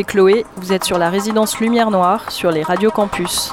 C'est Chloé, vous êtes sur la résidence Lumière Noire sur les radios campus.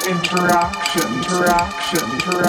Interaction, interaction, interaction,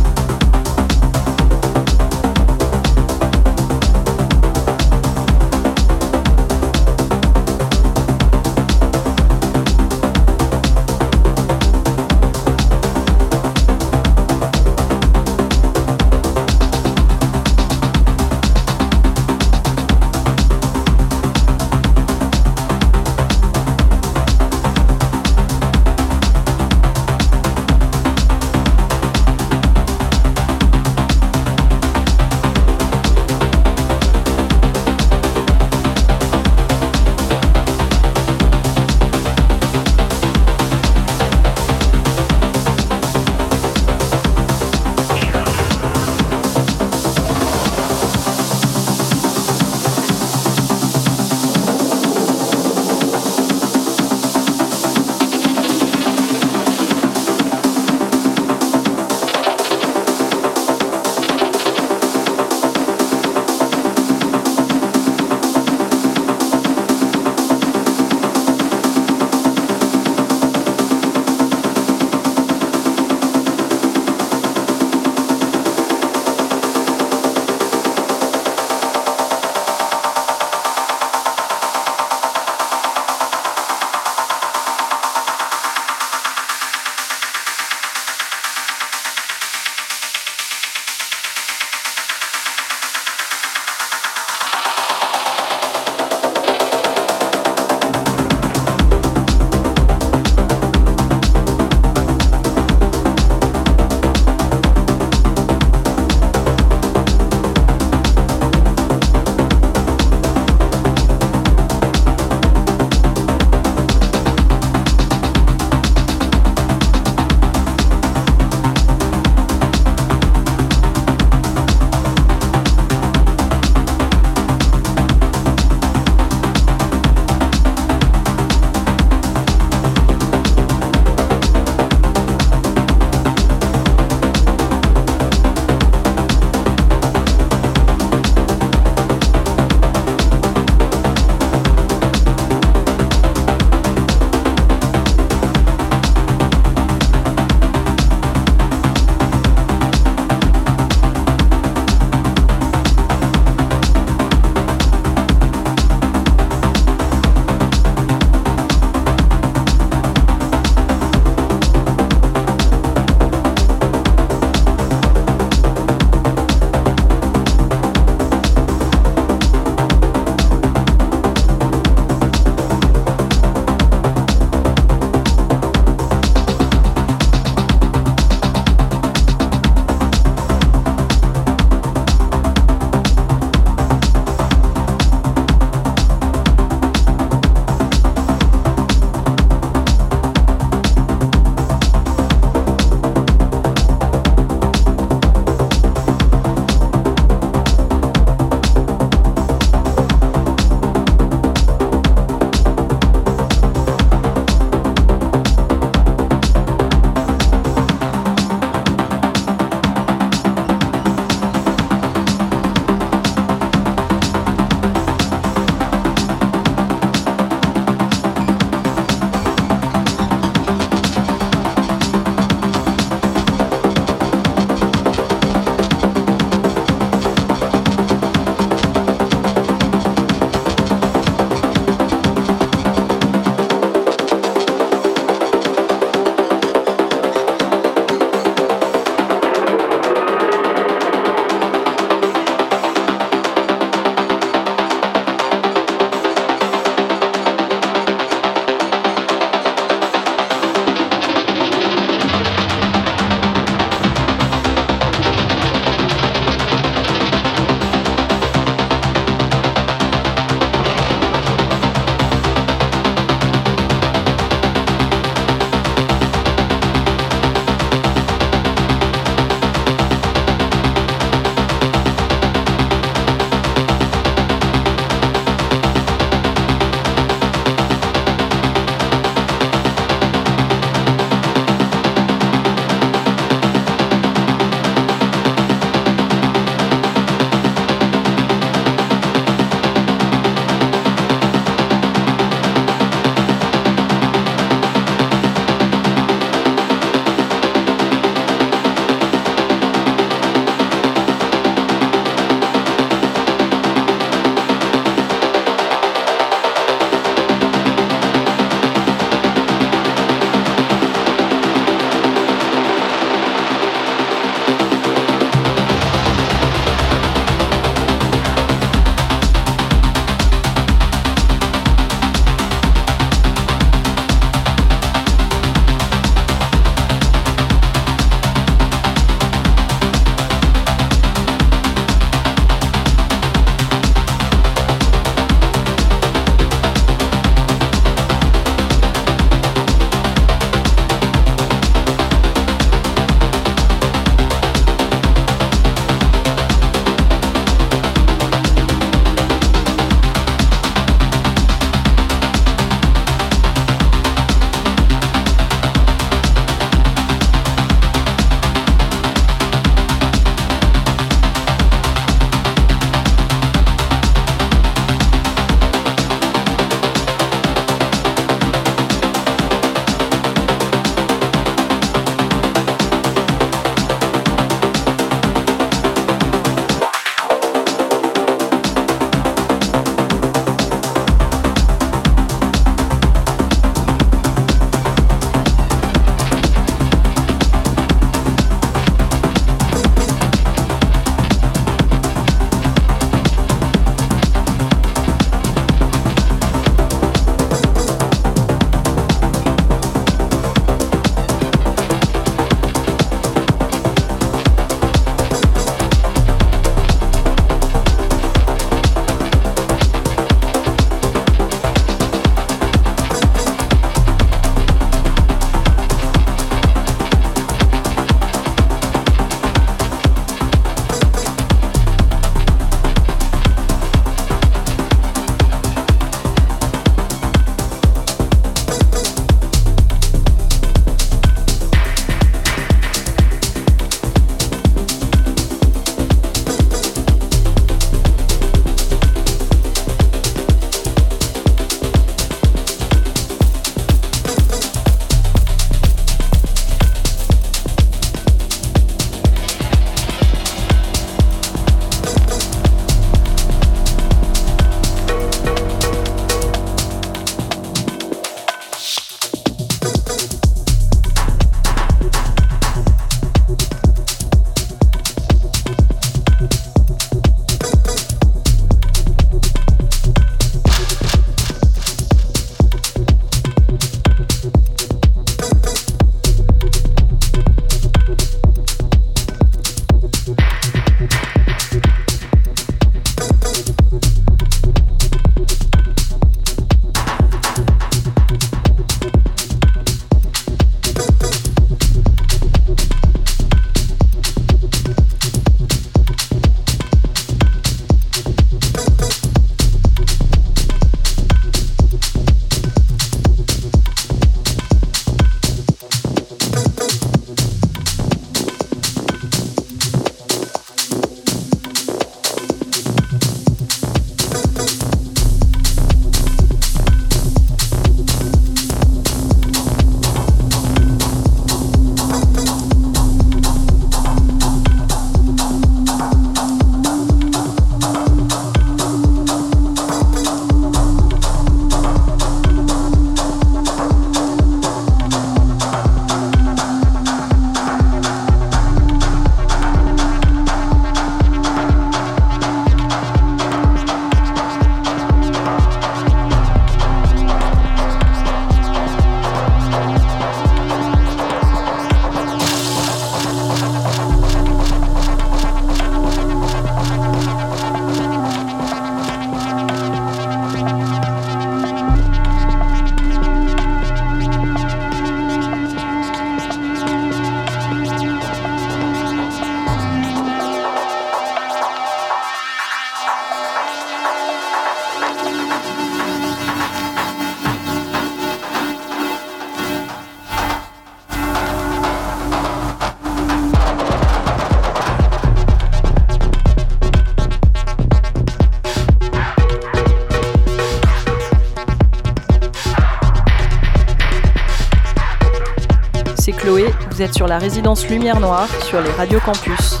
vous êtes sur la résidence Lumière Noire sur les radios campus.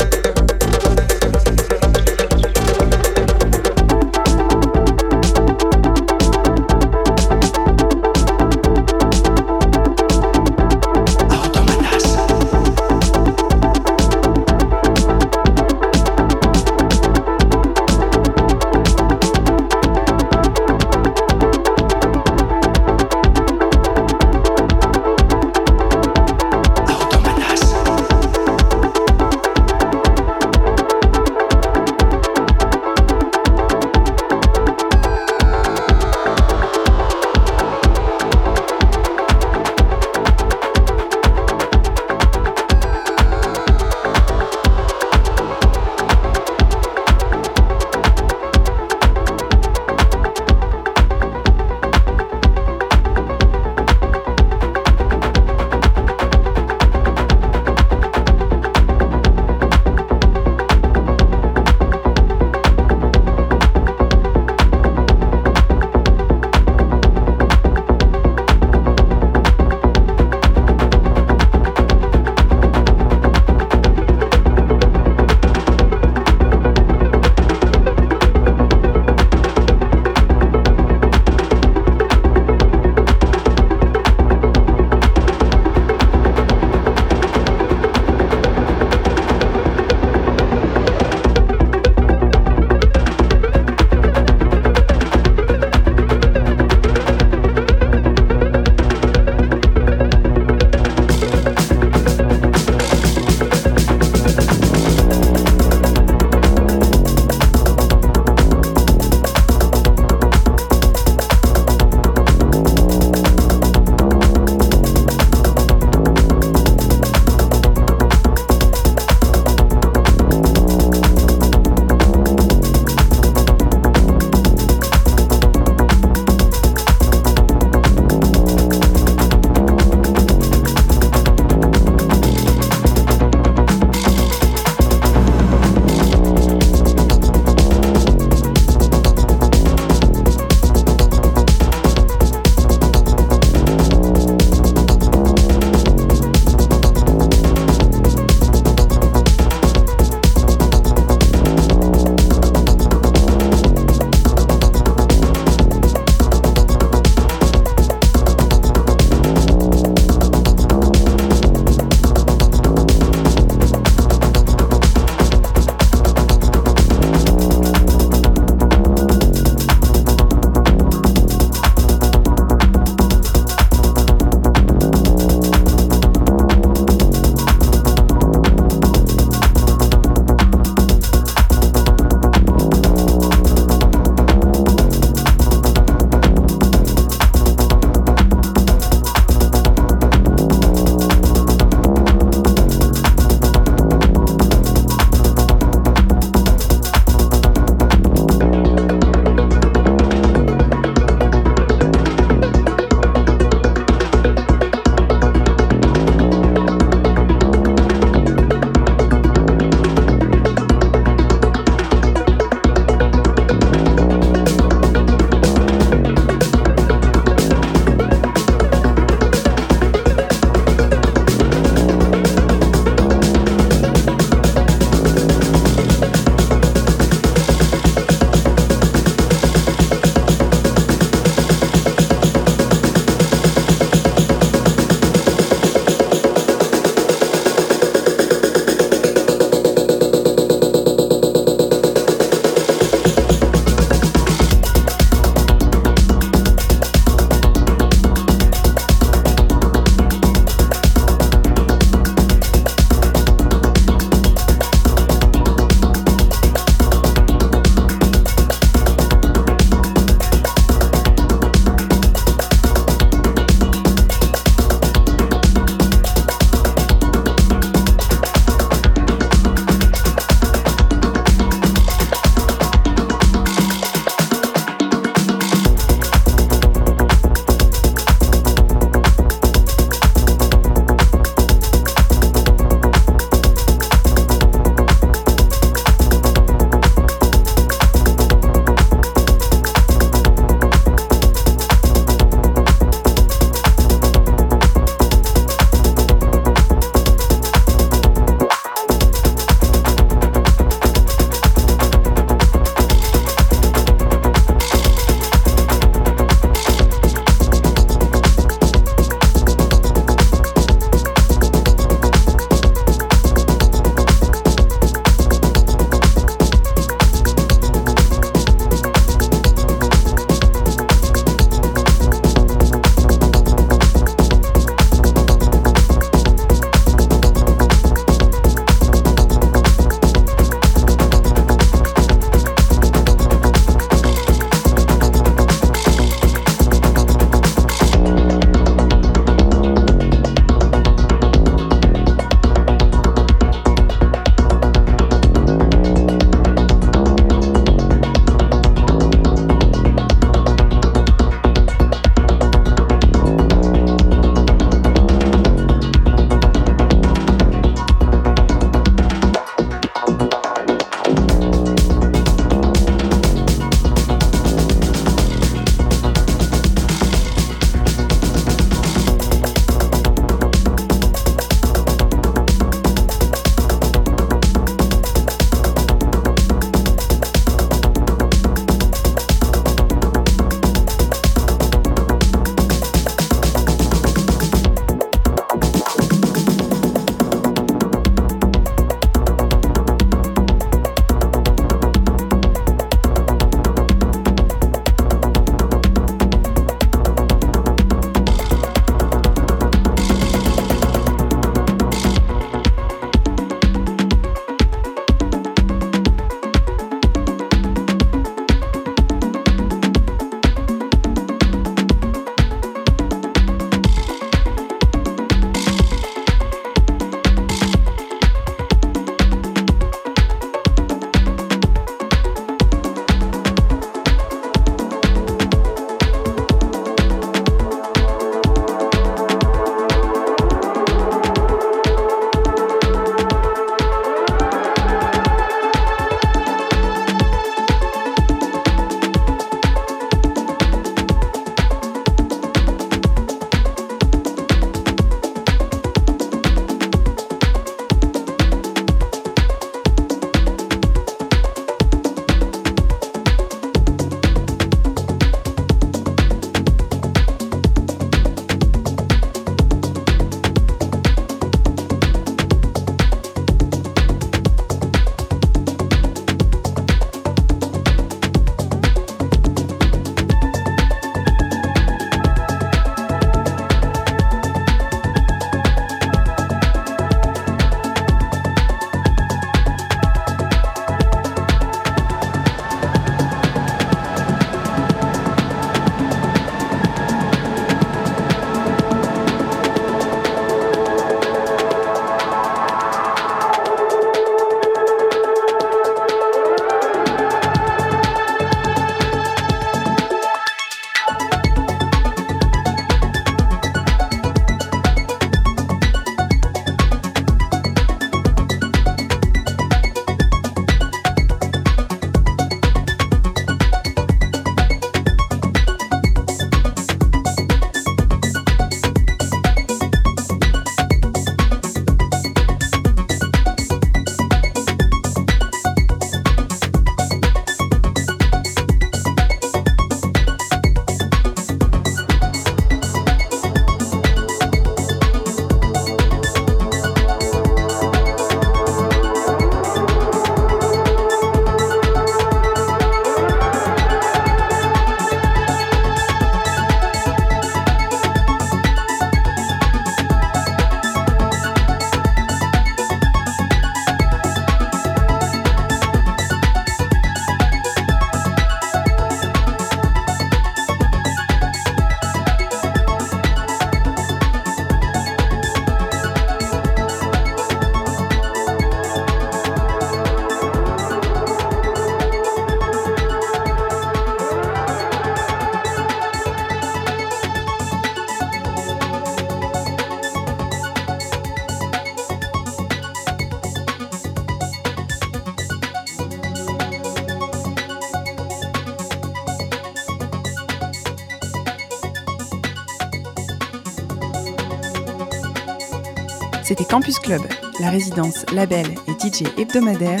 C'était Campus Club, la résidence, label et DJ hebdomadaire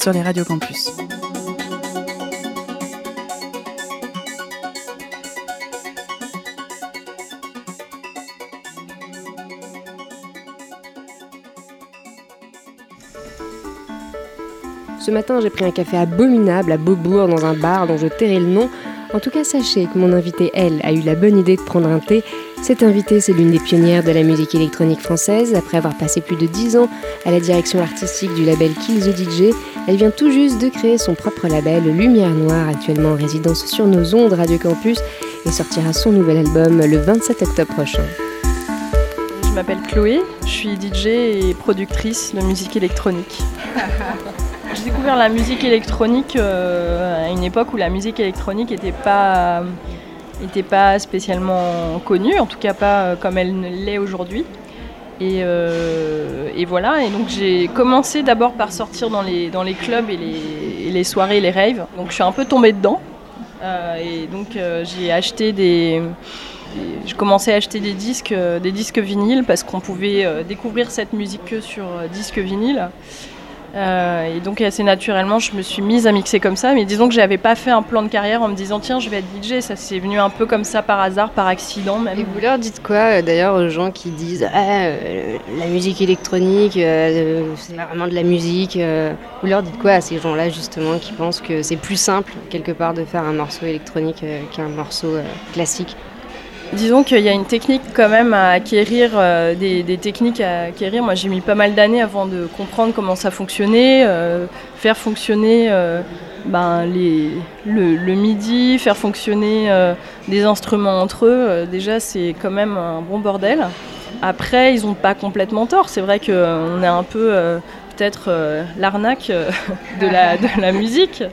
sur les radios campus. Ce matin, j'ai pris un café abominable à Beaubourg dans un bar dont je tairai le nom. En tout cas, sachez que mon invitée, elle, a eu la bonne idée de prendre un thé. Cette invitée, c'est l'une des pionnières de la musique électronique française. Après avoir passé plus de 10 ans à la direction artistique du label Kill the DJ, elle vient tout juste de créer son propre label Lumière Noire, actuellement en résidence sur nos ondes Radio Campus, et sortira son nouvel album le 27 octobre prochain. Je m'appelle Chloé, je suis DJ et productrice de musique électronique. J'ai découvert la musique électronique euh, à une époque où la musique électronique n'était pas, était pas spécialement connue, en tout cas pas euh, comme elle l'est aujourd'hui. Et, euh, et voilà, et donc j'ai commencé d'abord par sortir dans les, clubs et les, et les soirées, les raves. Donc je suis un peu tombée dedans. Euh, et donc j'ai acheté des, je commençais à acheter des disques, des disques vinyles parce qu'on pouvait découvrir cette musique que sur disque vinyle. Euh, et donc assez naturellement, je me suis mise à mixer comme ça. Mais disons que j'avais pas fait un plan de carrière en me disant tiens, je vais être DJ. Ça s'est venu un peu comme ça par hasard, par accident même. Et vous leur dites quoi euh, d'ailleurs aux gens qui disent ah, euh, la musique électronique, c'est vraiment de la musique Vous leur dites quoi à ces gens-là justement qui pensent que c'est plus simple quelque part de faire un morceau électronique qu'un morceau classique? Disons qu'il y a une technique quand même à acquérir, euh, des, techniques à acquérir. Moi, j'ai mis pas mal d'années avant de comprendre comment ça fonctionnait, euh, faire fonctionner euh, ben, le, le MIDI, faire fonctionner des instruments entre eux. Déjà, c'est quand même un bon bordel. Après, ils n'ont pas complètement tort. C'est vrai qu'on est un peu peut-être euh, l'arnaque euh, de, la, de la musique,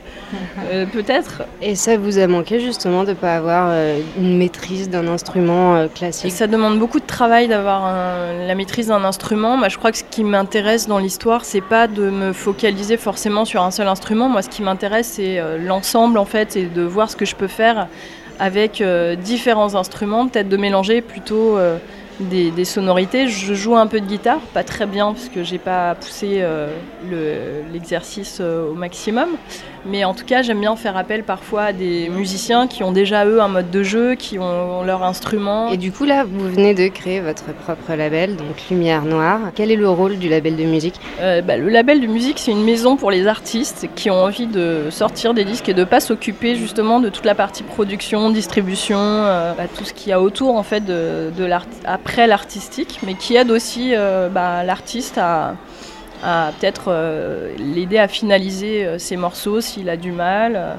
euh, peut-être. Et ça vous a manqué justement de ne pas avoir une maîtrise d'un instrument classique? Ça demande beaucoup de travail d'avoir la maîtrise d'un instrument. Moi, je crois que ce qui m'intéresse dans l'histoire, c'est pas de me focaliser forcément sur un seul instrument. Moi, ce qui m'intéresse, c'est l'ensemble en fait, et de voir ce que je peux faire avec différents instruments, peut-être de mélanger plutôt des, sonorités. Je joue un peu de guitare, pas très bien parce que j'ai pas poussé euh, le- l'exercice euh, au maximum. Mais en tout cas, j'aime bien faire appel parfois à des musiciens qui ont déjà eux un mode de jeu, qui ont leur instrument. Et du coup là, vous venez de créer votre propre label, donc Lumière Noire. Quel est le rôle du label de musique? Euh, bah, le label de musique, c'est une maison pour les artistes qui ont envie de sortir des disques et de pas s'occuper justement de toute la partie production, distribution, euh, bah, tout ce qu'il y a autour en fait de, de l'art après l'artistique, mais qui aide aussi euh, bah, l'artiste à, à peut-être euh, l'aider à finaliser euh, ses morceaux s'il a du mal. euh.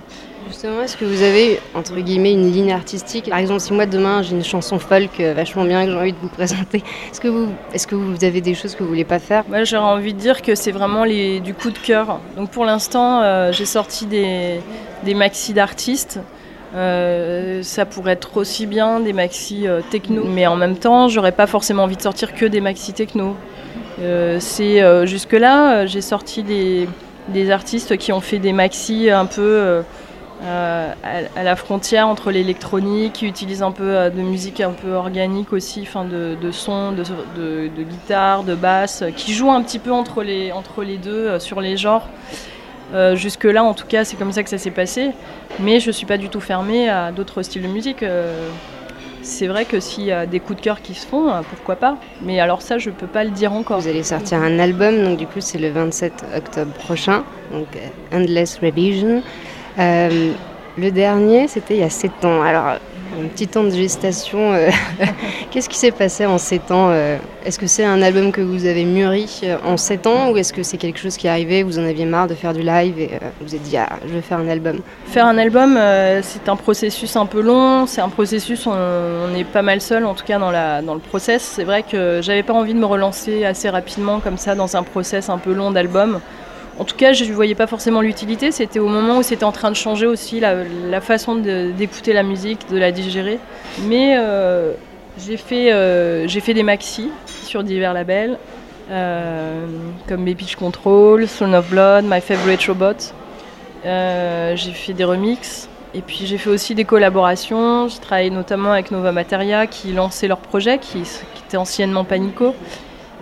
Justement, est-ce que vous avez, entre guillemets, une ligne artistique? Par exemple, si moi demain j'ai une chanson folk vachement bien que j'ai envie de vous présenter, est-ce que vous, est-ce que vous avez des choses que vous voulez pas faire? Moi, j'aurais envie de dire que c'est vraiment les, du coup de cœur. Donc pour l'instant, euh, j'ai sorti des, des maxi d'artistes. Euh, ça pourrait être aussi bien des maxi euh, techno, mais en même temps, j'aurais pas forcément envie de sortir que des maxi techno. Euh, c'est euh, jusque-là, euh, j'ai sorti des, artistes qui ont fait des maxi un peu à, la frontière entre l'électronique, qui utilisent un peu de musique un peu organique aussi, de, son, de, guitare, de basse, qui jouent un petit peu entre les, entre les deux sur les genres. Jusque-là, en tout cas, c'est comme ça que ça s'est passé. Mais je suis pas du tout fermée à d'autres styles de musique. C'est vrai que s'il y a des coups de cœur qui se font, euh, pourquoi pas. Mais alors ça, je peux pas le dire encore. Vous allez sortir un album, donc du coup c'est le 27 octobre prochain, donc euh, Endless Revision. Euh, le dernier, c'était il y a 7 ans. Alors, un petit temps de gestation. Qu'est-ce qui s'est passé en 7 ans euh, Est-ce que c'est un album que vous avez mûri euh, en 7 ans ou est-ce que c'est quelque chose qui est arrivé, vous en aviez marre de faire du live et euh, vous vous êtes dit, ah, je vais faire un album? Faire un album, c'est un processus un peu long. C'est un processus, on, on est pas mal seul, en tout cas dans, dans le process. C'est vrai que j'avais pas envie de me relancer assez rapidement comme ça dans un process un peu long d'album. En tout cas, je ne voyais pas forcément l'utilité. C'était au moment où c'était en train de changer aussi la, façon d'écouter la musique, de la digérer. Mais euh, j'ai fait, euh, j'ai fait des maxi sur divers labels, euh, comme Baby Pitch Control, Throne of Blood, My Favorite Robot. J'ai fait des remixes. Et puis j'ai fait aussi des collaborations. J'ai travaillé notamment avec Nova Materia qui lançait leur projet, qui était anciennement Panico.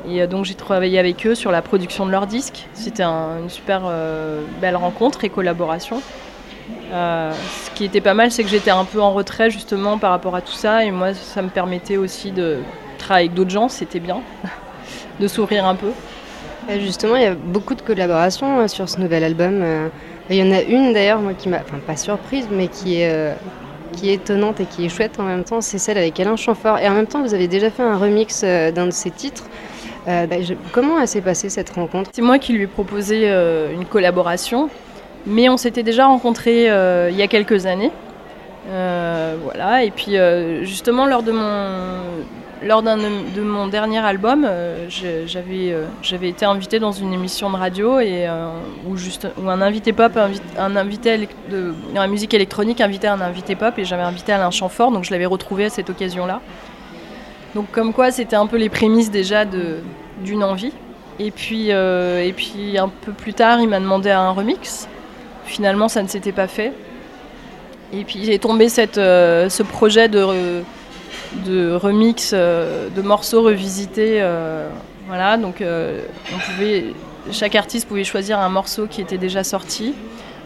Et donc j'ai travaillé avec eux sur la production de leur disque. C'était une super belle rencontre et collaboration. ce qui était pas mal, c'est que j'étais un peu en retrait justement par rapport à tout ça. Et moi, ça me permettait aussi de travailler avec d'autres gens, c'était bien, de sourire un peu. Justement, il y a beaucoup de collaborations sur ce nouvel album. Il y en a une d'ailleurs, moi qui m'a, enfin pas surprise, mais qui est, euh, qui est étonnante et qui est chouette en même temps, c'est celle avec Alain Chamfort. Et en même temps, vous avez déjà fait un remix euh, d'un de ses titres. Euh, bah, comment s'est passée cette rencontre? C'est moi qui lui ai proposé une collaboration, mais on s'était déjà rencontrés il y a quelques années. voilà, et puis justement lors de mon, lors de mon dernier album, euh, euh, j'avais été invitée dans une émission de radio et, euh, où, juste, un invité pop, un invité de, la musique électronique invitait un invité pop et j'avais invité Alain Chamfort, donc je l'avais retrouvé à cette occasion-là. Donc comme quoi c'était un peu les prémices déjà d'une envie. Et puis, et puis un peu plus tard, il m'a demandé un remix. Finalement, ça ne s'était pas fait. Et puis j'ai tombé cette, ce projet de remix euh, de morceaux revisités. Euh, voilà, donc euh, chaque artiste pouvait choisir un morceau qui était déjà sorti.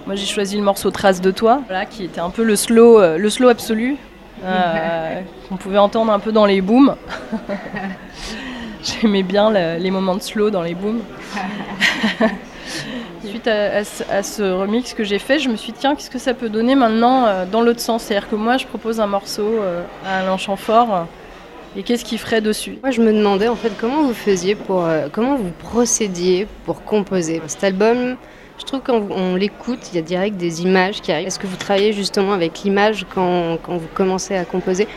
Moi j'ai choisi le morceau Trace de toi, qui était un peu le slow, le slow absolu, qu'on pouvait entendre un peu dans les booms. J'aimais bien les moments de slow dans les booms. Suite à, ce remix que j'ai fait, je me suis dit, tiens, qu'est-ce que ça peut donner maintenant euh, dans l'autre sens? C'est-à-dire que moi, je propose un morceau euh, à Alain Chamfort, et qu'est-ce qu'il ferait dessus? Moi, je me demandais en fait comment vous faisiez pour, euh, comment vous procédiez pour composer? Cet album. Je trouve quand on l'écoute, il y a direct des images qui arrivent. Est-ce que vous travaillez justement avec l'image quand, vous commencez à composer?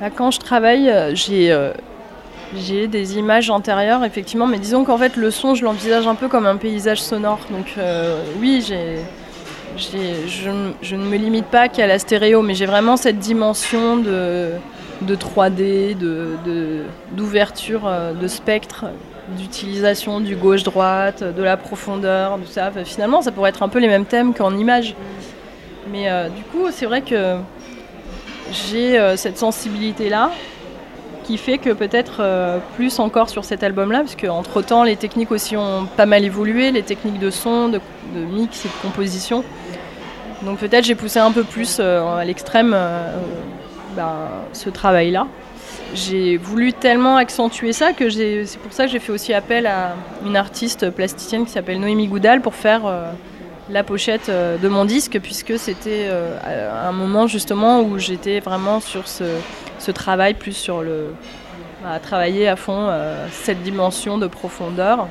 Bah, Quand je travaille, j'ai j'ai des images antérieures, effectivement, mais disons qu'en fait, le son, je l'envisage un peu comme un paysage sonore. Donc, euh, oui, je, ne me limite pas qu'à la stéréo, mais j'ai vraiment cette dimension de, de 3D, de, d'ouverture euh, de, spectre, d'utilisation du gauche-droite, de la profondeur, tout ça. finalement, ça pourrait être un peu les mêmes thèmes qu'en image. Mais euh, du coup, c'est vrai que j'ai cette sensibilité-là qui fait que peut-être euh, plus encore sur cet album-là, parce qu'entre temps les techniques aussi ont pas mal évolué, les techniques de son, de, mix et de composition. Donc peut-être j'ai poussé un peu plus euh, à l'extrême euh, ben, ce travail-là. J'ai voulu tellement accentuer ça que c'est pour ça que j'ai fait aussi appel à une artiste plasticienne qui s'appelle Noémie Goudal pour faire la pochette de mon disque, puisque c'était un moment justement où j'étais vraiment sur ce, ce travail plus sur le. à travailler à fond euh, cette dimension de profondeur.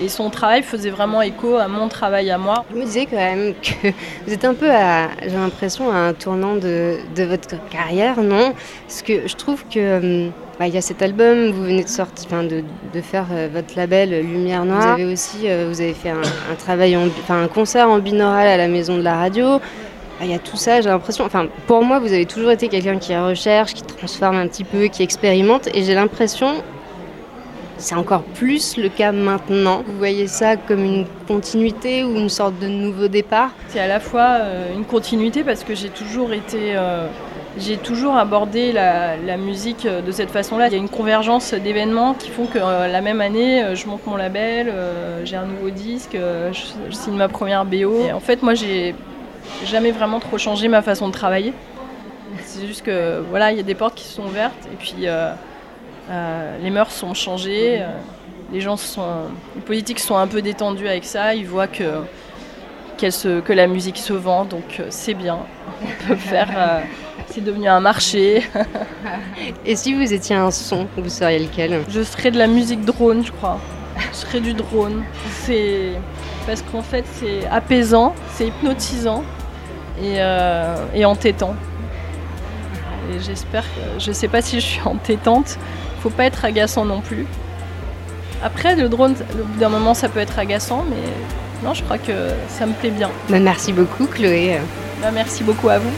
Et, son travail faisait vraiment écho à mon travail à moi. Je me disais quand même que vous êtes un peu, à, j'ai l'impression, à un tournant de, de, votre carrière, non? Parce que je trouve que hum, bah, il y a cet album, vous venez de sortir, enfin de, de, faire euh, votre label Lumière Noire. Vous avez aussi, euh, vous avez fait un, un travail, enfin un concert en binaural à la Maison de la Radio. Ah, il y a tout ça, j'ai l'impression. Enfin, pour moi, vous avez toujours été quelqu'un qui recherche, qui transforme un petit peu, qui expérimente, et j'ai l'impression, c'est encore plus le cas maintenant. Vous voyez ça comme une continuité ou une sorte de nouveau départ? C'est à la fois euh, une continuité parce que j'ai toujours été. Euh, j'ai toujours abordé la, musique euh, de cette façon-là. Il y a une convergence d'événements qui font que la même année, je monte mon label, j'ai un nouveau disque, je, signe ma première BO. En fait, moi, j'ai jamais vraiment trop changé ma façon de travailler. C'est juste que voilà, il y a des portes qui sont ouvertes et puis les mœurs sont changées. Euh, les gens sont, les politiques sont un peu détendus avec ça. Ils voient que se, que la musique se vend, donc c'est bien. On peut faire. c'est devenu un marché. et si vous étiez un son, vous seriez lequel? Je serais de la musique drone, je crois. Je serais du drone. C'est parce qu'en fait c'est apaisant, c'est hypnotisant et, euh, et entêtant. Et j'espère que. Je sais pas si je suis entêtante, faut pas être agaçant non plus. Après, le drone, au bout d'un moment, ça peut être agaçant, mais non, je crois que ça me plaît bien. Bah, merci beaucoup, Chloé. Bah, merci beaucoup à vous.